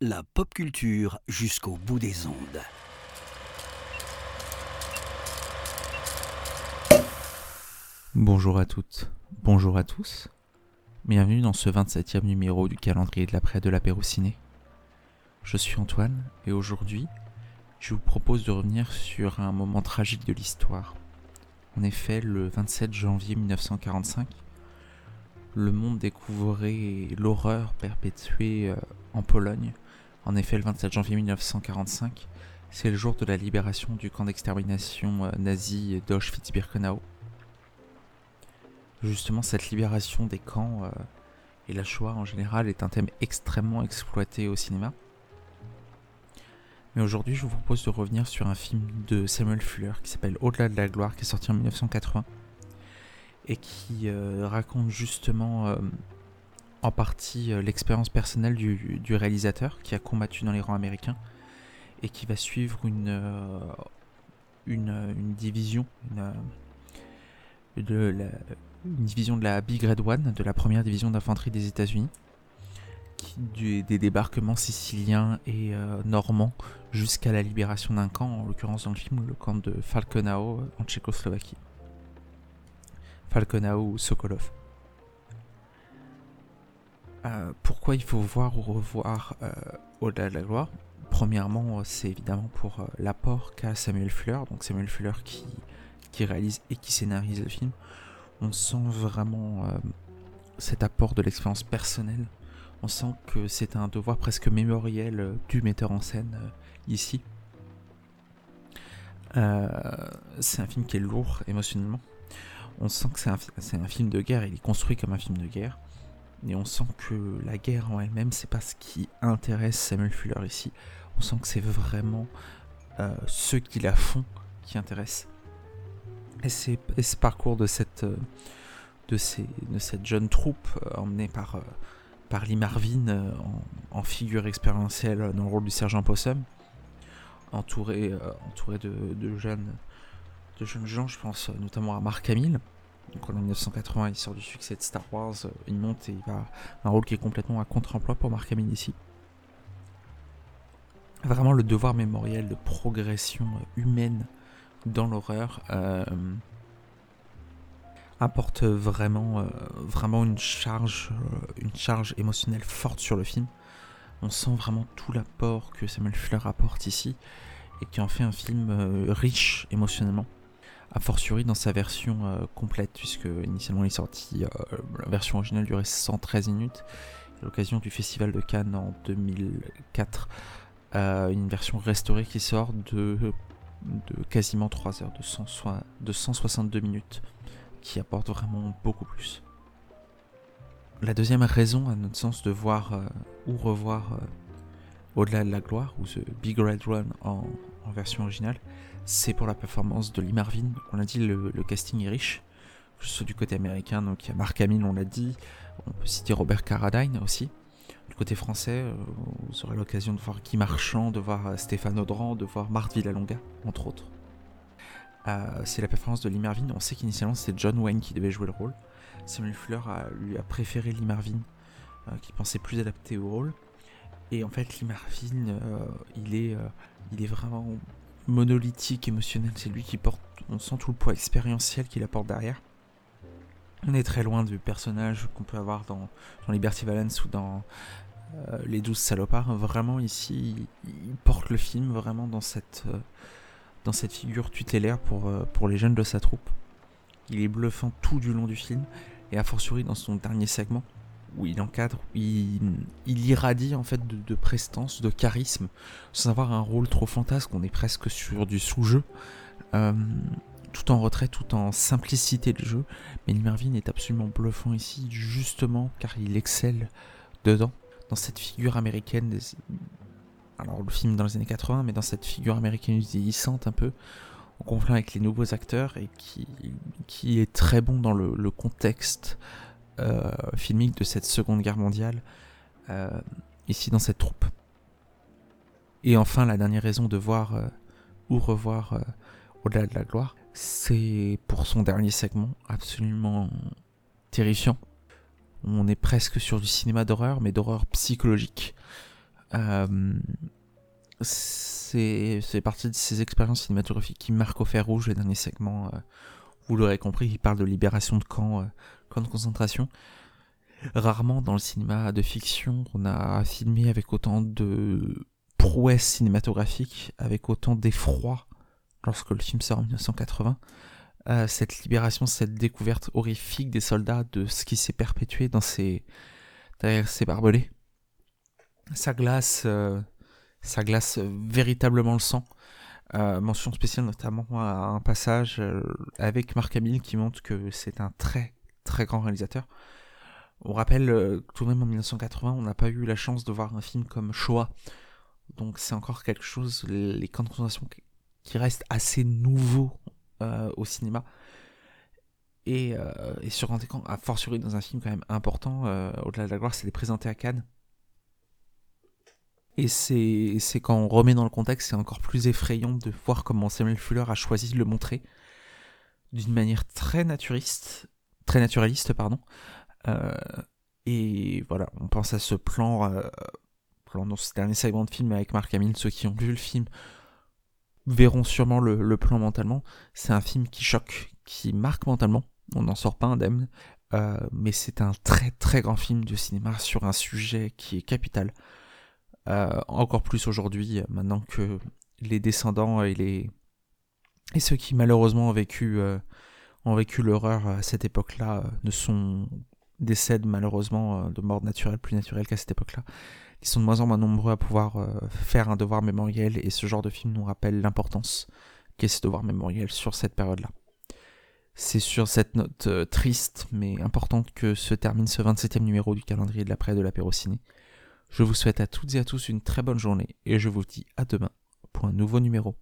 La pop culture jusqu'au bout des ondes. Bonjour à toutes, bonjour à tous. Bienvenue dans ce 27e numéro du calendrier de l'après de l'apéro ciné. Je suis Antoine et aujourd'hui, je vous propose de revenir sur un moment tragique de l'histoire. En effet, le 27 janvier 1945, le monde découvrait l'horreur perpétuée euh, en Pologne. En effet, le 27 janvier 1945, c'est le jour de la libération du camp d'extermination euh, nazi d'Auschwitz-Birkenau. Justement, cette libération des camps euh, et la Shoah en général est un thème extrêmement exploité au cinéma. Mais aujourd'hui, je vous propose de revenir sur un film de Samuel Fuller qui s'appelle Au-delà de la gloire, qui est sorti en 1980 et qui euh, raconte justement euh, en partie euh, l'expérience personnelle du, réalisateur qui a combattu dans les rangs américains et qui va suivre une, une, division, une, de la, division de la Big Red One, de la première division d'infanterie des États-Unis, des débarquements siciliens et normands jusqu'à la libération d'un camp, en l'occurrence dans le film le camp de Falkenau en Tchécoslovaquie. Falkenau ou Sokolov. Euh, pourquoi il faut voir ou revoir euh, Au-delà de la gloire? Premièrement, euh, c'est évidemment pour l'apport qu'a Samuel Fuller, donc Samuel Fuller qui, qui réalise et qui scénarise le film. On sent vraiment cet apport de l'expérience personnelle. On sent que c'est un devoir presque mémoriel du metteur en scène ici. c'est un film qui est lourd émotionnellement on sent que c'est un, film de guerre, il est construit comme un film de guerre. Et on sent que la guerre en elle-même, c'est pas ce qui intéresse Samuel Fuller ici. On sent que c'est vraiment euh, ceux qui la font qui intéressent. Et, c'est, ce parcours de cette, euh, de, cette jeune troupe euh, emmenée par, par Lee Marvin en, figure expérientielle dans le rôle du sergent Possum, entouré, entouré de, jeunes de jeunes gens, je pense notamment à Mark Hamill. Donc en 1980, il sort du succès de Star Wars, il monte et il va un rôle qui est complètement à contre-emploi pour Mark Hamill ici. Vraiment le devoir mémoriel de progression humaine dans l'horreur euh, apporte vraiment, euh, vraiment une charge, euh, une charge émotionnelle forte sur le film. On sent vraiment tout l'apport que Samuel Fuller apporte ici et qui en fait un film euh, riche émotionnellement a fortiori dans sa version euh, complète, puisque initialement il est sorti, euh, la version originale durait 113 minutes, à l'occasion du Festival de Cannes en 2004, euh, une version restaurée qui sort de, de quasiment 3 heures, de, 100, de 162 minutes, qui apporte vraiment beaucoup plus. La deuxième raison, à notre sens, de voir ou revoir Au-delà de la gloire, ou The Big Red Run en, en version originale, c'est pour la performance de Lee Marvin. On l'a dit, le, casting est riche, que ce soit du côté américain, donc il y a Mark Hamill, on l'a dit, on peut citer Robert Carradine aussi. Du côté français, euh, vous aurez l'occasion de voir Guy Marchand, de voir euh, Stéphane Audran, de voir Marthe Villalonga, entre autres. Euh, c'est la performance de Lee Marvin. On sait qu'initialement c'était John Wayne qui devait jouer le rôle. Samuel Fuller lui a préféré Lee Marvin, qui pensait plus adapté au rôle. Et en fait, Lee Marvin, euh, il, est, il est vraiment monolithique, émotionnel. C'est lui qui porte, on sent tout le poids expérientiel qu'il apporte derrière. On est très loin du personnage qu'on peut avoir dans, dans Liberty Valance ou dans euh, Les Douze Salopards. Vraiment, ici, il, porte le film vraiment dans cette, euh, dans cette figure tutélaire pour, euh, pour les jeunes de sa troupe. Il est bluffant tout du long du film, et a fortiori dans son dernier segment, où il encadre, il, il irradie en fait de, prestance, de charisme, sans avoir un rôle trop fantasque, on est presque sur du sous-jeu, euh, tout en retrait, tout en simplicité de jeu, mais Mervyn est absolument bluffant ici, justement car il excelle dedans, dans cette figure américaine, alors le film dans les années 80, mais dans cette figure américaine vieillissante un peu, en conflit avec les nouveaux acteurs, et qui, est très bon dans le, contexte filmique de cette Seconde Guerre mondiale euh, ici dans cette troupe. Et enfin, la dernière raison de voir euh, ou revoir Au-delà de la gloire, c'est pour son dernier segment absolument terrifiant. On est presque sur du cinéma d'horreur, mais d'horreur psychologique. Euh, c'est partie de ces expériences cinématographiques qui marquent au fer rouge les derniers segments. Euh, vous l'aurez compris, il parle de libération de camps, euh, camps de concentration. Rarement dans le cinéma de fiction, on a filmé avec autant de prouesse cinématographique, avec autant d'effroi lorsque le film sort en 1980. Euh, cette libération, cette découverte horrifique des soldats de ce qui s'est perpétué dans ces derrière ces barbelés. Ça glace, euh, ça glace véritablement le sang. Euh, mention spéciale notamment à un passage avec Marc Hamill qui montre que c'est un très très grand réalisateur. On rappelle tout de même en 1980, on n'a pas eu la chance de voir un film comme Shoah. Donc c'est encore quelque chose, les camps de concentration qui restent assez nouveaux euh, au cinéma. Et, euh, et, sur grand écran, a fortiori dans un film quand même important, euh, Au-delà de la gloire, c'est présenté à Cannes. Et c'est quand on remet dans le contexte, c'est encore plus effrayant de voir comment Samuel Fuller a choisi de le montrer d'une manière très naturiste, très naturaliste, pardon. et voilà, on pense à ce plan, plan dans ce dernier segment de film avec Marc Hamill. Ceux qui ont vu le film verront sûrement le, plan mentalement. C'est un film qui choque, qui marque mentalement. On n'en sort pas indemne. Euh, mais c'est un très très grand film de cinéma sur un sujet qui est capital. Euh, encore plus aujourd'hui, maintenant que les descendants et les et ceux qui malheureusement ont vécu euh, ont vécu l'horreur à cette époque-là ne sont décèdent malheureusement de mort naturelle plus naturelle qu'à cette époque-là qui sont de moins en moins nombreux à pouvoir euh, faire un devoir mémoriel et ce genre de film nous rappelle l'importance qu'est ce devoir mémoriel sur cette période-là. C'est sur cette note euh, triste mais importante que se termine ce 27e numéro du calendrier de l'après de l'apéro ciné. Je vous souhaite à toutes et à tous une très bonne journée et je vous dis à demain pour un nouveau numéro.